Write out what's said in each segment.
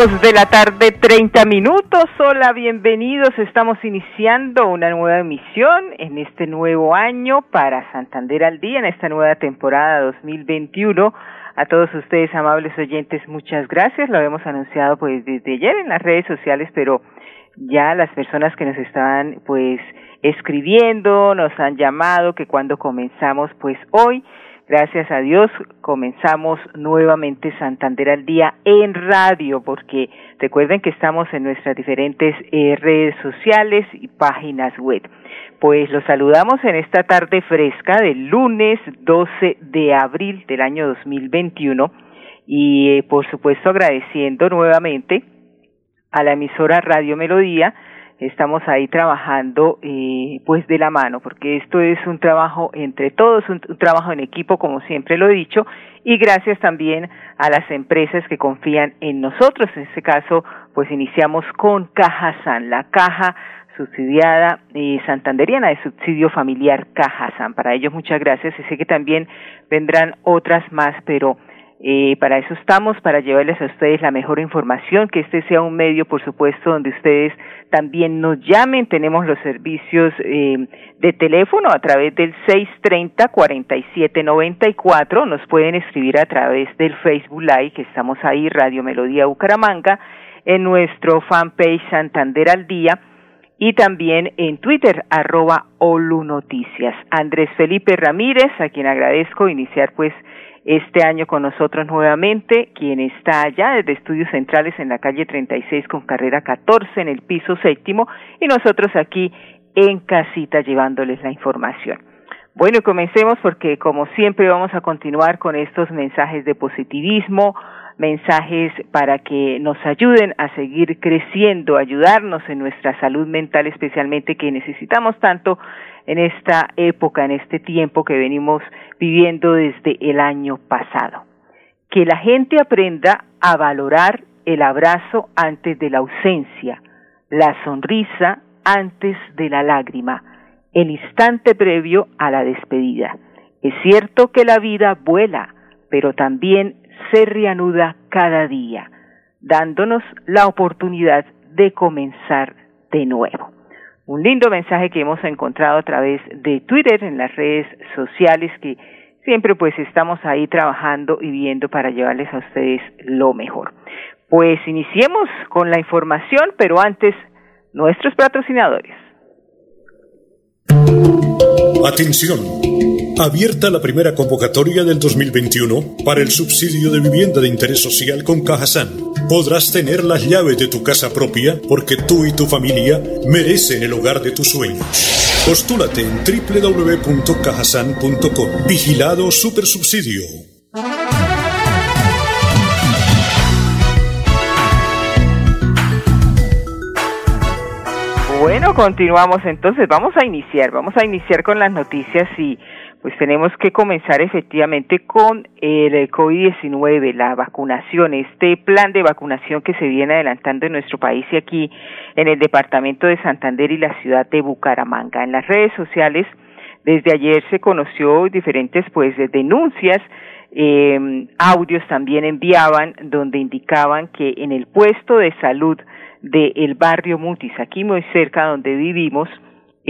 De la tarde, 30 minutos. Hola, bienvenidos. Estamos iniciando una nueva emisión en este nuevo año para Santander al Día, en esta nueva temporada 2021. A todos ustedes, amables oyentes, muchas gracias. Lo habíamos anunciado pues desde ayer en las redes sociales, pero ya las personas que nos estaban pues escribiendo, nos han llamado que cuando comenzamos pues hoy Gracias a Dios comenzamos nuevamente Santander al día en radio, porque recuerden que estamos en nuestras diferentes eh, redes sociales y páginas web. Pues los saludamos en esta tarde fresca del lunes 12 de abril del año 2021 y eh, por supuesto agradeciendo nuevamente a la emisora Radio Melodía estamos ahí trabajando eh, pues de la mano, porque esto es un trabajo entre todos, un, trabajo en equipo, como siempre lo he dicho, y gracias también a las empresas que confían en nosotros. En este caso, pues iniciamos con Caja San, la caja subsidiada eh, santanderiana de subsidio familiar Caja San. Para ellos muchas gracias y sé que también vendrán otras más, pero eh, para eso estamos, para llevarles a ustedes la mejor información, que este sea un medio, por supuesto, donde ustedes también nos llamen. Tenemos los servicios eh, de teléfono a través del 630-4794. Nos pueden escribir a través del Facebook Live, que estamos ahí, Radio Melodía Bucaramanga, en nuestro fanpage Santander al Día y también en Twitter, arroba Olu Noticias. Andrés Felipe Ramírez, a quien agradezco iniciar pues este año con nosotros nuevamente, quien está allá desde Estudios Centrales en la calle 36 con carrera 14 en el piso séptimo y nosotros aquí en casita llevándoles la información. Bueno, comencemos porque como siempre vamos a continuar con estos mensajes de positivismo, mensajes para que nos ayuden a seguir creciendo, ayudarnos en nuestra salud mental especialmente que necesitamos tanto en esta época, en este tiempo que venimos viviendo desde el año pasado. Que la gente aprenda a valorar el abrazo antes de la ausencia, la sonrisa antes de la lágrima, el instante previo a la despedida. Es cierto que la vida vuela, pero también se reanuda cada día, dándonos la oportunidad de comenzar de nuevo un lindo mensaje que hemos encontrado a través de Twitter en las redes sociales que siempre pues estamos ahí trabajando y viendo para llevarles a ustedes lo mejor. Pues iniciemos con la información, pero antes nuestros patrocinadores. Atención. Abierta la primera convocatoria del 2021 para el subsidio de vivienda de interés social con Cajasan. Podrás tener las llaves de tu casa propia porque tú y tu familia merecen el hogar de tus sueños. Postúlate en www.cajasan.com. Vigilado Supersubsidio. Bueno, continuamos entonces. Vamos a iniciar. Vamos a iniciar con las noticias y pues tenemos que comenzar efectivamente con el COVID-19, la vacunación, este plan de vacunación que se viene adelantando en nuestro país y aquí en el departamento de Santander y la ciudad de Bucaramanga. En las redes sociales, desde ayer se conoció diferentes pues denuncias, eh, audios también enviaban donde indicaban que en el puesto de salud del barrio Mutis, aquí muy cerca donde vivimos,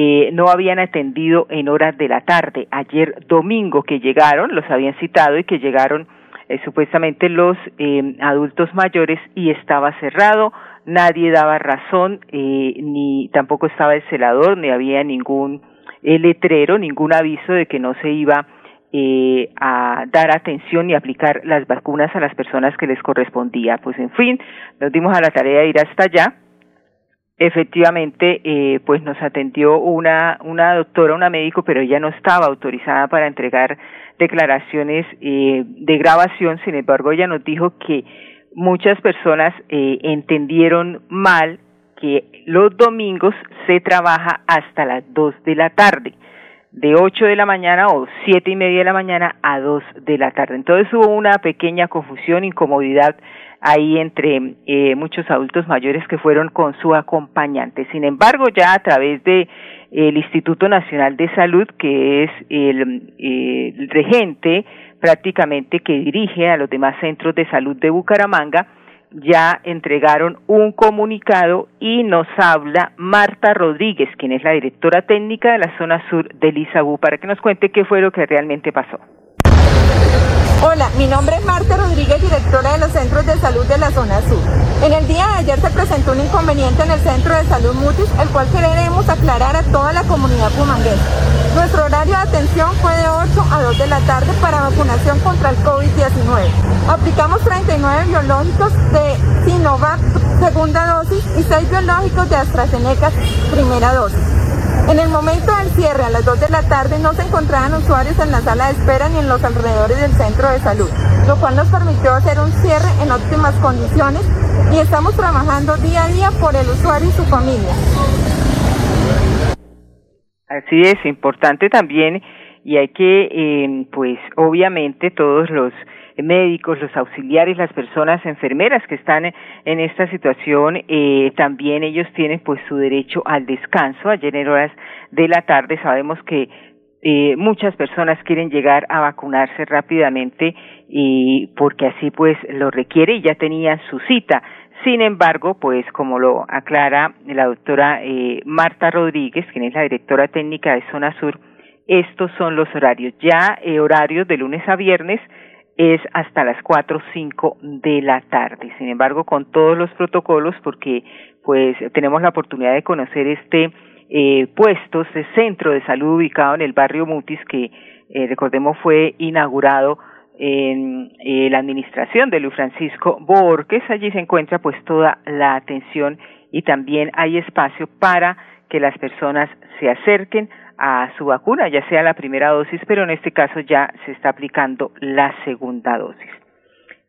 eh, no habían atendido en horas de la tarde. Ayer domingo que llegaron, los habían citado y que llegaron eh, supuestamente los eh, adultos mayores y estaba cerrado, nadie daba razón, eh, ni tampoco estaba el celador, ni había ningún eh, letrero, ningún aviso de que no se iba eh, a dar atención y aplicar las vacunas a las personas que les correspondía. Pues en fin, nos dimos a la tarea de ir hasta allá efectivamente eh, pues nos atendió una una doctora una médico pero ella no estaba autorizada para entregar declaraciones eh, de grabación. Sin embargo ella nos dijo que muchas personas eh, entendieron mal que los domingos se trabaja hasta las dos de la tarde de ocho de la mañana o siete y media de la mañana a dos de la tarde. Entonces hubo una pequeña confusión, incomodidad ahí entre eh, muchos adultos mayores que fueron con su acompañante. Sin embargo, ya a través de el Instituto Nacional de Salud, que es el, el regente prácticamente que dirige a los demás centros de salud de Bucaramanga, ya entregaron un comunicado y nos habla Marta Rodríguez, quien es la directora técnica de la zona sur del ISABU, para que nos cuente qué fue lo que realmente pasó. Hola, mi nombre es Marta Rodríguez, directora de los centros de salud de la zona sur. En el día de ayer se presentó un inconveniente en el centro de salud Mutis, el cual queremos aclarar a toda la comunidad pumanguesa. Nuestro horario de atención fue de 8 a 2 de la tarde para vacunación contra el COVID-19. Aplicamos 39 biológicos de Sinovac, segunda dosis, y 6 biológicos de AstraZeneca, primera dosis. En el momento del cierre, a las 2 de la tarde, no se encontraban usuarios en la sala de espera ni en los alrededores del centro de salud, lo cual nos permitió hacer un cierre en óptimas condiciones y estamos trabajando día a día por el usuario y su familia. Así es, importante también y hay que, eh, pues obviamente todos los médicos, los auxiliares, las personas enfermeras que están en esta situación, eh, también ellos tienen pues su derecho al descanso. Ayer en horas de la tarde sabemos que eh, muchas personas quieren llegar a vacunarse rápidamente y porque así pues lo requiere y ya tenían su cita. Sin embargo, pues como lo aclara la doctora eh, Marta Rodríguez, quien es la directora técnica de Zona Sur, estos son los horarios. Ya eh, horarios de lunes a viernes es hasta las cuatro o cinco de la tarde. Sin embargo, con todos los protocolos, porque pues tenemos la oportunidad de conocer este eh, puesto, este centro de salud ubicado en el barrio Mutis, que eh, recordemos fue inaugurado en eh, la administración de Luis Francisco Borges. Allí se encuentra pues toda la atención y también hay espacio para que las personas se acerquen a su vacuna, ya sea la primera dosis, pero en este caso ya se está aplicando la segunda dosis.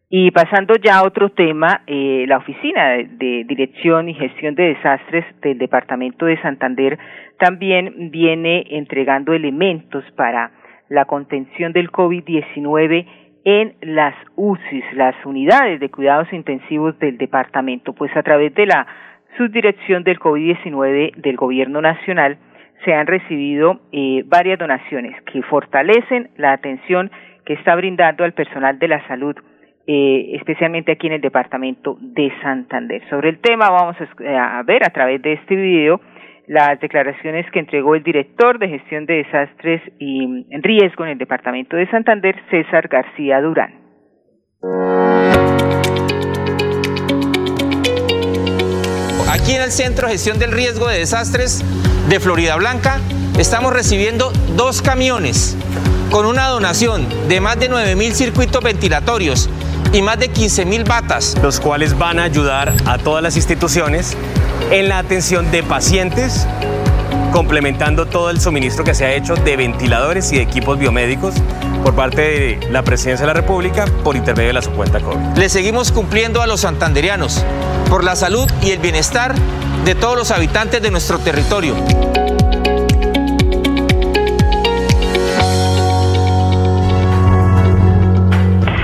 Y pasando ya a otro tema, eh, la Oficina de, Dirección y Gestión de Desastres del Departamento de Santander también viene entregando elementos para la contención del COVID-19 en las UCIs, las unidades de cuidados intensivos del departamento, pues a través de la subdirección del COVID-19 del Gobierno Nacional, se han recibido eh, varias donaciones que fortalecen la atención que está brindando al personal de la salud, eh, especialmente aquí en el departamento de Santander. Sobre el tema vamos a ver a través de este video las declaraciones que entregó el director de gestión de desastres y riesgo en el departamento de Santander, César García Durán. Aquí en el Centro de Gestión del Riesgo de Desastres de Florida Blanca estamos recibiendo dos camiones con una donación de más de 9.000 circuitos ventilatorios y más de 15.000 batas. Los cuales van a ayudar a todas las instituciones en la atención de pacientes, complementando todo el suministro que se ha hecho de ventiladores y de equipos biomédicos por parte de la Presidencia de la República por intermedio de la subcuenta COVID. Le seguimos cumpliendo a los santanderianos por la salud y el bienestar de todos los habitantes de nuestro territorio.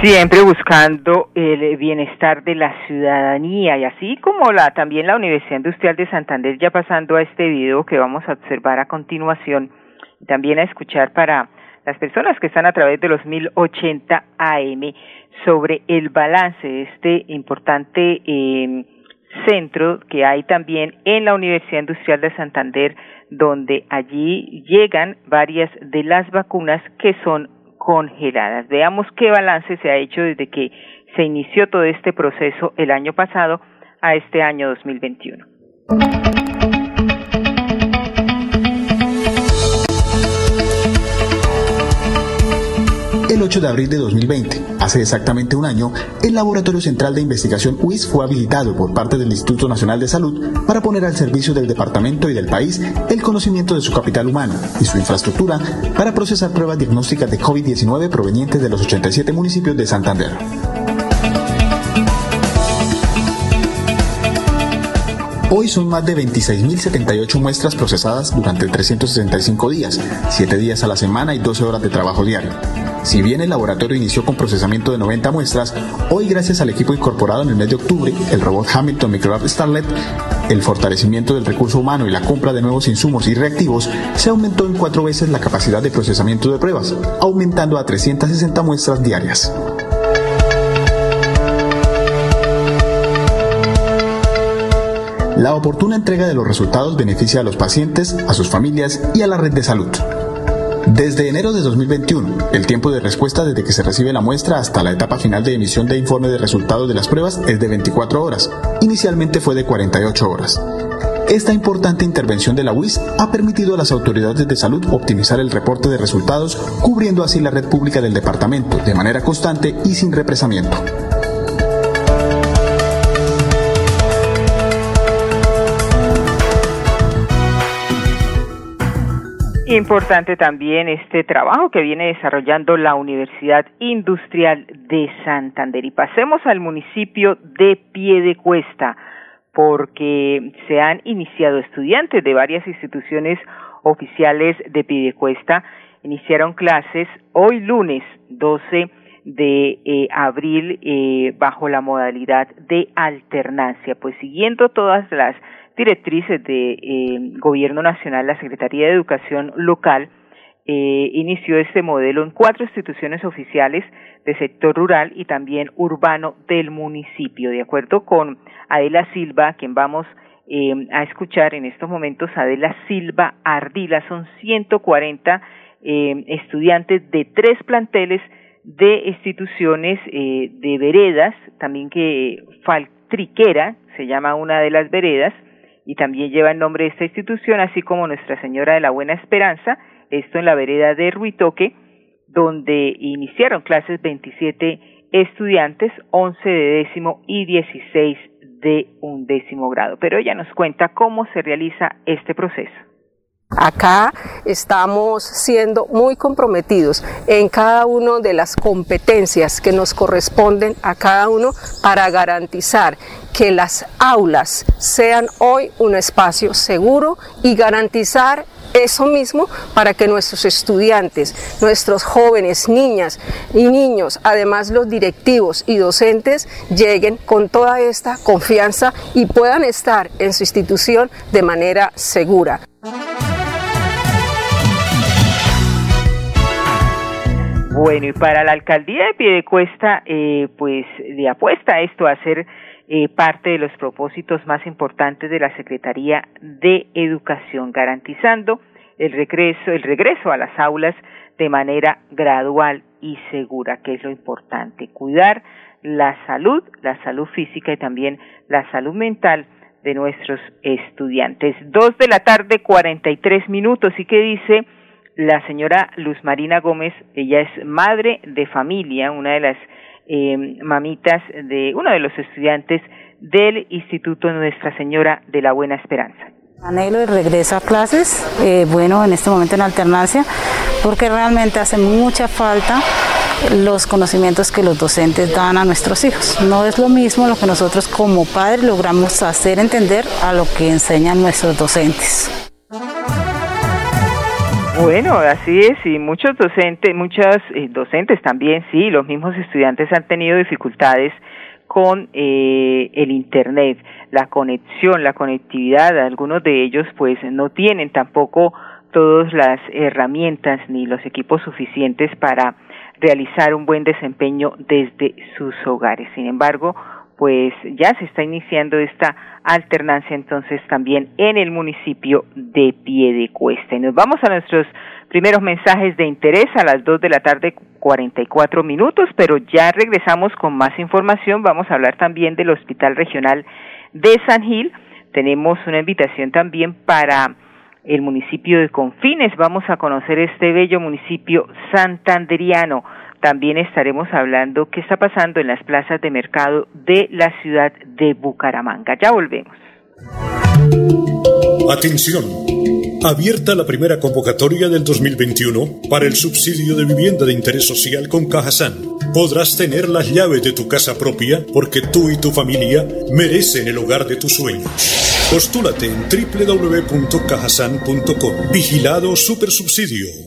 siempre buscando el bienestar de la ciudadanía y así como la también la Universidad Industrial de Santander ya pasando a este video que vamos a observar a continuación también a escuchar para las personas que están a través de los 1080 AM sobre el balance de este importante eh, centro que hay también en la Universidad Industrial de Santander, donde allí llegan varias de las vacunas que son congeladas. Veamos qué balance se ha hecho desde que se inició todo este proceso el año pasado a este año 2021. El 8 de abril de 2020. Hace exactamente un año, el Laboratorio Central de Investigación UIS fue habilitado por parte del Instituto Nacional de Salud para poner al servicio del departamento y del país el conocimiento de su capital humano y su infraestructura para procesar pruebas diagnósticas de COVID-19 provenientes de los 87 municipios de Santander. Hoy son más de 26.078 muestras procesadas durante 365 días, 7 días a la semana y 12 horas de trabajo diario. Si bien el laboratorio inició con procesamiento de 90 muestras, hoy gracias al equipo incorporado en el mes de octubre, el robot Hamilton Microlab Starlet, el fortalecimiento del recurso humano y la compra de nuevos insumos y reactivos, se aumentó en cuatro veces la capacidad de procesamiento de pruebas, aumentando a 360 muestras diarias. La oportuna entrega de los resultados beneficia a los pacientes, a sus familias y a la red de salud. Desde enero de 2021, el tiempo de respuesta desde que se recibe la muestra hasta la etapa final de emisión de informe de resultados de las pruebas es de 24 horas. Inicialmente fue de 48 horas. Esta importante intervención de la UIS ha permitido a las autoridades de salud optimizar el reporte de resultados, cubriendo así la red pública del departamento de manera constante y sin represamiento. Importante también este trabajo que viene desarrollando la Universidad Industrial de Santander. Y pasemos al municipio de Piedecuesta, porque se han iniciado estudiantes de varias instituciones oficiales de Piedecuesta. Iniciaron clases hoy lunes 12 de eh, abril eh, bajo la modalidad de alternancia, pues siguiendo todas las directrices de eh, Gobierno Nacional, la Secretaría de Educación Local eh, inició este modelo en cuatro instituciones oficiales de sector rural y también urbano del municipio. De acuerdo con Adela Silva, quien vamos eh, a escuchar en estos momentos, Adela Silva Ardila, son 140 eh, estudiantes de tres planteles de instituciones eh, de veredas, también que Faltriquera, se llama una de las veredas, y también lleva el nombre de esta institución, así como Nuestra Señora de la Buena Esperanza, esto en la vereda de Ruitoque, donde iniciaron clases 27 estudiantes, 11 de décimo y 16 de undécimo grado. Pero ella nos cuenta cómo se realiza este proceso. Acá estamos siendo muy comprometidos en cada una de las competencias que nos corresponden a cada uno para garantizar que las aulas sean hoy un espacio seguro y garantizar eso mismo para que nuestros estudiantes, nuestros jóvenes, niñas y niños, además los directivos y docentes, lleguen con toda esta confianza y puedan estar en su institución de manera segura. Bueno, y para la alcaldía de Piedecuesta, eh, pues le apuesta esto a ser eh, parte de los propósitos más importantes de la Secretaría de Educación, garantizando el regreso, el regreso a las aulas de manera gradual y segura, que es lo importante, cuidar la salud, la salud física y también la salud mental de nuestros estudiantes. Dos de la tarde, cuarenta y tres minutos, y qué dice la señora Luz Marina Gómez, ella es madre de familia, una de las eh, mamitas de uno de los estudiantes del Instituto Nuestra Señora de la Buena Esperanza. Anhelo el regreso a clases, eh, bueno, en este momento en alternancia, porque realmente hace mucha falta los conocimientos que los docentes dan a nuestros hijos. No es lo mismo lo que nosotros como padres logramos hacer entender a lo que enseñan nuestros docentes. Bueno, así es, y muchos docentes, muchas eh, docentes también, sí, los mismos estudiantes han tenido dificultades con eh, el Internet, la conexión, la conectividad, algunos de ellos pues no tienen tampoco todas las herramientas ni los equipos suficientes para realizar un buen desempeño desde sus hogares. Sin embargo, pues ya se está iniciando esta alternancia entonces también en el municipio de Piedecuesta. Y nos vamos a nuestros primeros mensajes de interés a las dos de la tarde 44 minutos, pero ya regresamos con más información. Vamos a hablar también del Hospital Regional de San Gil. Tenemos una invitación también para el municipio de Confines. Vamos a conocer este bello municipio santanderiano también estaremos hablando qué está pasando en las plazas de mercado de la ciudad de Bucaramanga. Ya volvemos. Atención. Abierta la primera convocatoria del 2021 para el subsidio de vivienda de interés social con Cajasan. Podrás tener las llaves de tu casa propia porque tú y tu familia merecen el hogar de tus sueños. Postúlate en www.cajasan.com. Vigilado Supersubsidio.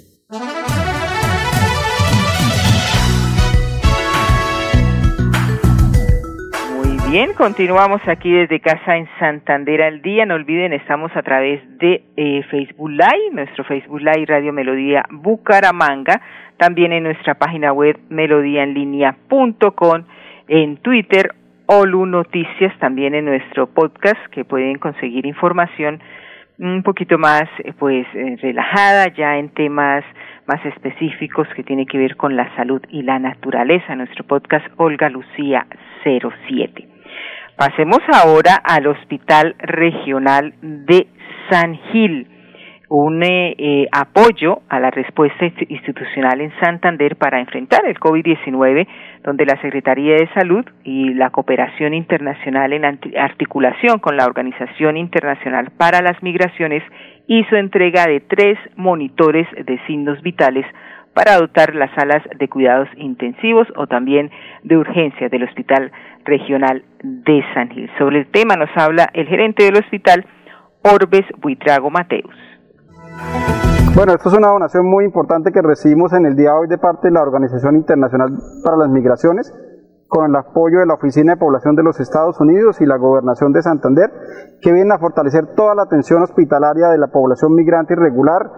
Bien, continuamos aquí desde casa en Santander al día. No olviden, estamos a través de eh, Facebook Live, nuestro Facebook Live Radio Melodía Bucaramanga, también en nuestra página web melodíaenlínea.com, en Twitter, Olu Noticias, también en nuestro podcast que pueden conseguir información un poquito más eh, pues eh, relajada ya en temas más específicos que tiene que ver con la salud y la naturaleza. Nuestro podcast Olga Lucía 07. Pasemos ahora al Hospital Regional de San Gil, un eh, eh, apoyo a la respuesta institucional en Santander para enfrentar el COVID-19, donde la Secretaría de Salud y la Cooperación Internacional en articulación con la Organización Internacional para las Migraciones hizo entrega de tres monitores de signos vitales para dotar las salas de cuidados intensivos o también de urgencia del Hospital Regional de San Gil. Sobre el tema nos habla el gerente del hospital, Orbes Buitrago Mateus. Bueno, esto es una donación muy importante que recibimos en el día de hoy de parte de la Organización Internacional para las Migraciones, con el apoyo de la Oficina de Población de los Estados Unidos y la Gobernación de Santander, que vienen a fortalecer toda la atención hospitalaria de la población migrante irregular,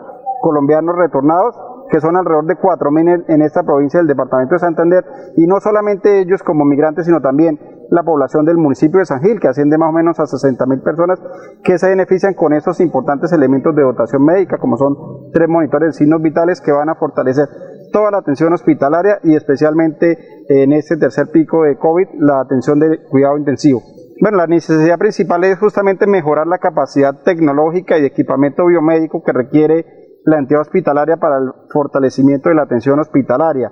colombianos retornados que son alrededor de 4.000 en esta provincia del departamento de Santander, y no solamente ellos como migrantes, sino también la población del municipio de San Gil, que asciende más o menos a 60.000 personas, que se benefician con esos importantes elementos de dotación médica, como son tres monitores de signos vitales que van a fortalecer toda la atención hospitalaria y especialmente en este tercer pico de COVID, la atención de cuidado intensivo. Bueno, la necesidad principal es justamente mejorar la capacidad tecnológica y de equipamiento biomédico que requiere la entidad hospitalaria para el fortalecimiento de la atención hospitalaria.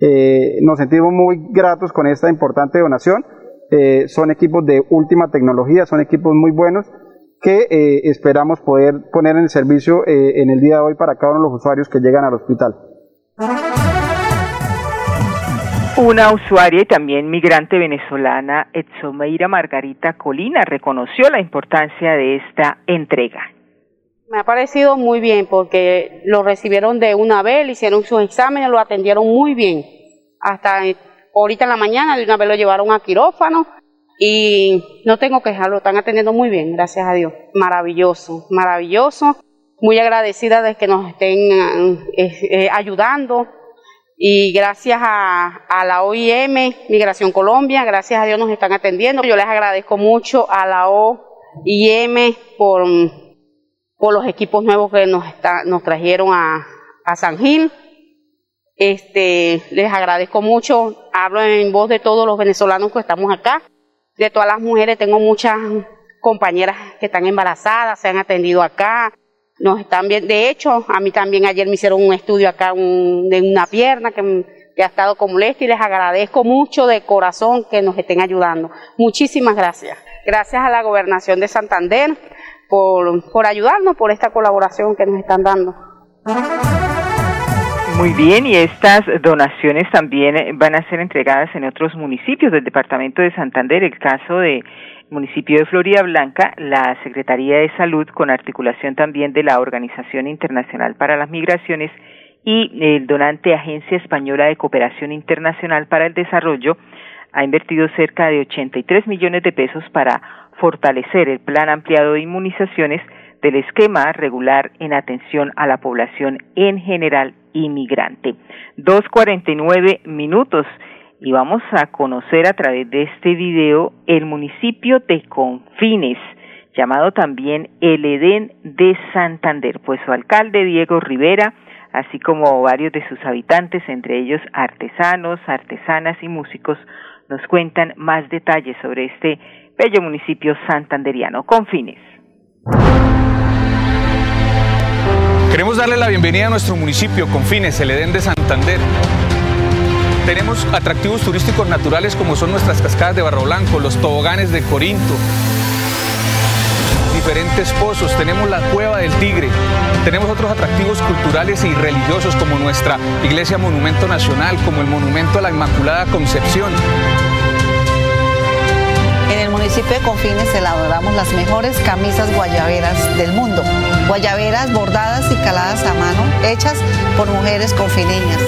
Eh, nos sentimos muy gratos con esta importante donación. Eh, son equipos de última tecnología, son equipos muy buenos que eh, esperamos poder poner en servicio en el día de hoy para cada uno de los usuarios que llegan al hospital. Una usuaria y también migrante venezolana, Etsomeira Margarita Colina, reconoció la importancia de esta entrega. Me ha parecido muy bien porque lo recibieron de una vez, le hicieron sus exámenes, lo atendieron muy bien. Hasta ahorita en la mañana de una vez lo llevaron a quirófano y no tengo que dejarlo, están atendiendo muy bien, gracias a Dios. Maravilloso, maravilloso. Muy agradecida de que nos estén eh, eh, ayudando y gracias a, a, la OIM, Migración Colombia, gracias a Dios nos están atendiendo. Yo les agradezco mucho a la OIM por por los equipos nuevos que nos, trajeron a, San Gil. Este, les agradezco mucho, hablo en voz de todos los venezolanos que estamos acá, de todas las mujeres, tengo muchas compañeras que están embarazadas, se han atendido acá, nos están bien, de hecho, a mí también ayer me hicieron un estudio acá de una pierna que, que ha estado con molestia y les agradezco mucho de corazón que nos estén ayudando. Muchísimas gracias. Gracias a la gobernación de Santander, por, por ayudarnos, por esta colaboración que nos están dando. Muy bien, y estas donaciones también van a ser entregadas en otros municipios del departamento de Santander. El caso de municipio de Florida Blanca, la Secretaría de Salud, con articulación también de la Organización Internacional para las Migraciones y el donante Agencia Española de Cooperación Internacional para el Desarrollo, ha invertido cerca de 83 millones de pesos para fortalecer el plan ampliado de inmunizaciones del esquema regular en atención a la población en general inmigrante. 2.49 minutos y vamos a conocer a través de este video el municipio de Confines, llamado también el Edén de Santander, pues su alcalde Diego Rivera, así como varios de sus habitantes, entre ellos artesanos, artesanas y músicos, nos cuentan más detalles sobre este bello municipio santanderiano. Confines. Queremos darle la bienvenida a nuestro municipio, Confines, el Edén de Santander. Tenemos atractivos turísticos naturales como son nuestras cascadas de Barro Blanco, los toboganes de Corinto, diferentes pozos, tenemos la cueva del tigre, tenemos otros atractivos culturales y religiosos como nuestra iglesia monumento nacional, como el monumento a la Inmaculada Concepción. Municipio de Confines elaboramos las mejores camisas guayaberas del mundo. Guayaberas bordadas y caladas a mano, hechas por mujeres confineñas.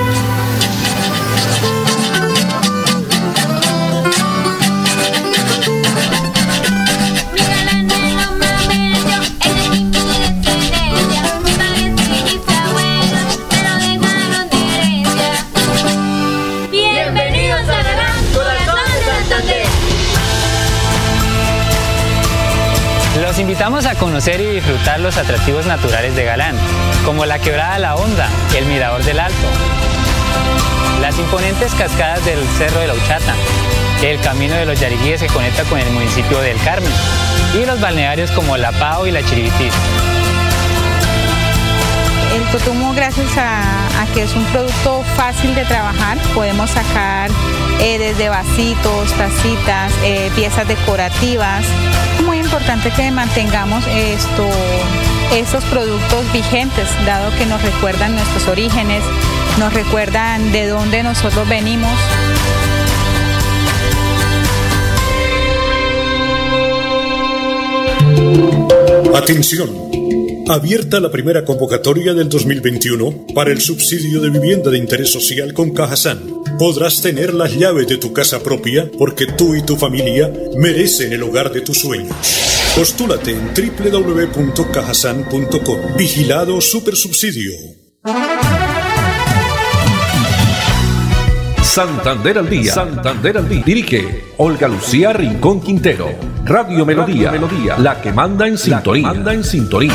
Invitamos a conocer y disfrutar los atractivos naturales de Galán, como la Quebrada La Honda, el Mirador del Alto, las imponentes cascadas del Cerro de la Uchata, el Camino de los Yariguíes que conecta con el municipio del Carmen, y los balnearios como La Pao y La Chiribitil. El cotumo, gracias a, que es un producto fácil de trabajar, podemos sacar eh, desde vasitos, tacitas, eh, piezas decorativas. Es importante que mantengamos esto, estos productos vigentes, dado que nos recuerdan nuestros orígenes, nos recuerdan de dónde nosotros venimos. Atención Abierta la primera convocatoria del 2021 para el subsidio de vivienda de interés social con Cajasan. Podrás tener las llaves de tu casa propia porque tú y tu familia merecen el hogar de tus sueños. Postúlate en www.cajasan.com. Vigilado Supersubsidio. Santander al día. Santander al día. Dirige Olga Lucía Rincón Quintero. Radio Melodía. Melodía. La que manda en sintonía. manda en sintonía.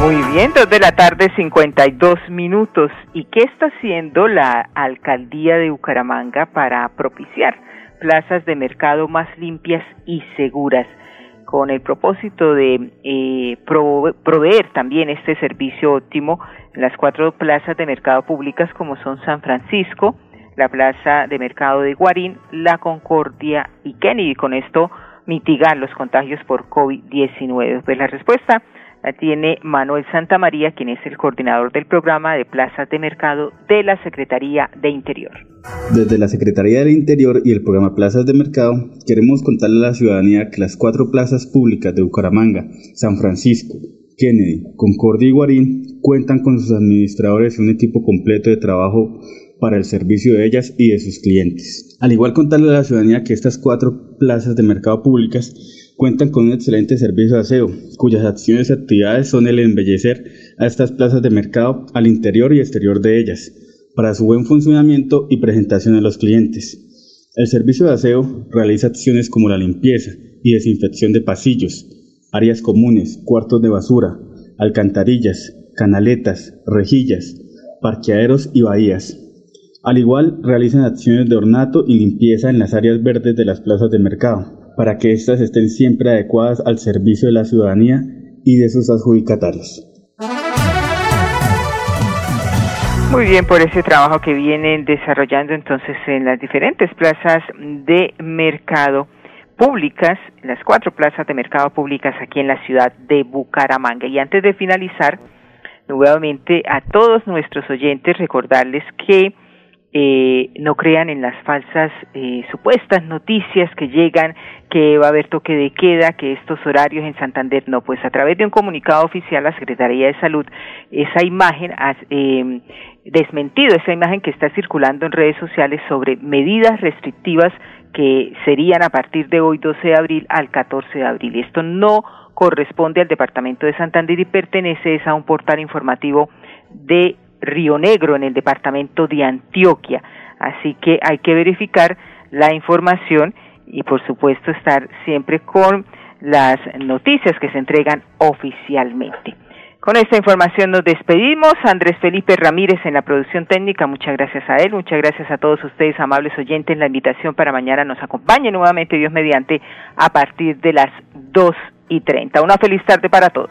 Muy bien, dos de la tarde, 52 minutos. ¿Y qué está haciendo la alcaldía de Bucaramanga para propiciar plazas de mercado más limpias y seguras? Con el propósito de eh, proveer también este servicio óptimo en las cuatro plazas de mercado públicas como son San Francisco, la plaza de mercado de Guarín, La Concordia y Kennedy. Con esto mitigar los contagios por COVID-19. Pues la respuesta la tiene Manuel Santamaría, quien es el coordinador del programa de plazas de mercado de la Secretaría de Interior. Desde la Secretaría del Interior y el programa Plazas de Mercado, queremos contarle a la ciudadanía que las cuatro plazas públicas de Bucaramanga, San Francisco, Kennedy, Concordia y Guarín cuentan con sus administradores y un equipo completo de trabajo para el servicio de ellas y de sus clientes. Al igual contarle a la ciudadanía que estas cuatro plazas de mercado públicas cuentan con un excelente servicio de aseo, cuyas acciones y actividades son el embellecer a estas plazas de mercado al interior y exterior de ellas, para su buen funcionamiento y presentación a los clientes. El servicio de aseo realiza acciones como la limpieza y desinfección de pasillos, áreas comunes, cuartos de basura, alcantarillas, canaletas, rejillas, parqueaderos y bahías. Al igual, realizan acciones de ornato y limpieza en las áreas verdes de las plazas de mercado para que éstas estén siempre adecuadas al servicio de la ciudadanía y de sus adjudicatarios. Muy bien por ese trabajo que vienen desarrollando entonces en las diferentes plazas de mercado públicas, las cuatro plazas de mercado públicas aquí en la ciudad de Bucaramanga. Y antes de finalizar, nuevamente a todos nuestros oyentes recordarles que eh, no crean en las falsas eh, supuestas noticias que llegan que va a haber toque de queda, que estos horarios en Santander no, pues a través de un comunicado oficial la Secretaría de Salud esa imagen ha eh, desmentido esa imagen que está circulando en redes sociales sobre medidas restrictivas que serían a partir de hoy 12 de abril al 14 de abril. Esto no corresponde al Departamento de Santander y pertenece a un portal informativo de Río Negro, en el departamento de Antioquia. Así que hay que verificar la información y por supuesto estar siempre con las noticias que se entregan oficialmente. Con esta información nos despedimos. Andrés Felipe Ramírez en la producción técnica. Muchas gracias a él. Muchas gracias a todos ustedes, amables oyentes. La invitación para mañana nos acompañe nuevamente, Dios mediante, a partir de las dos y treinta. Una feliz tarde para todos.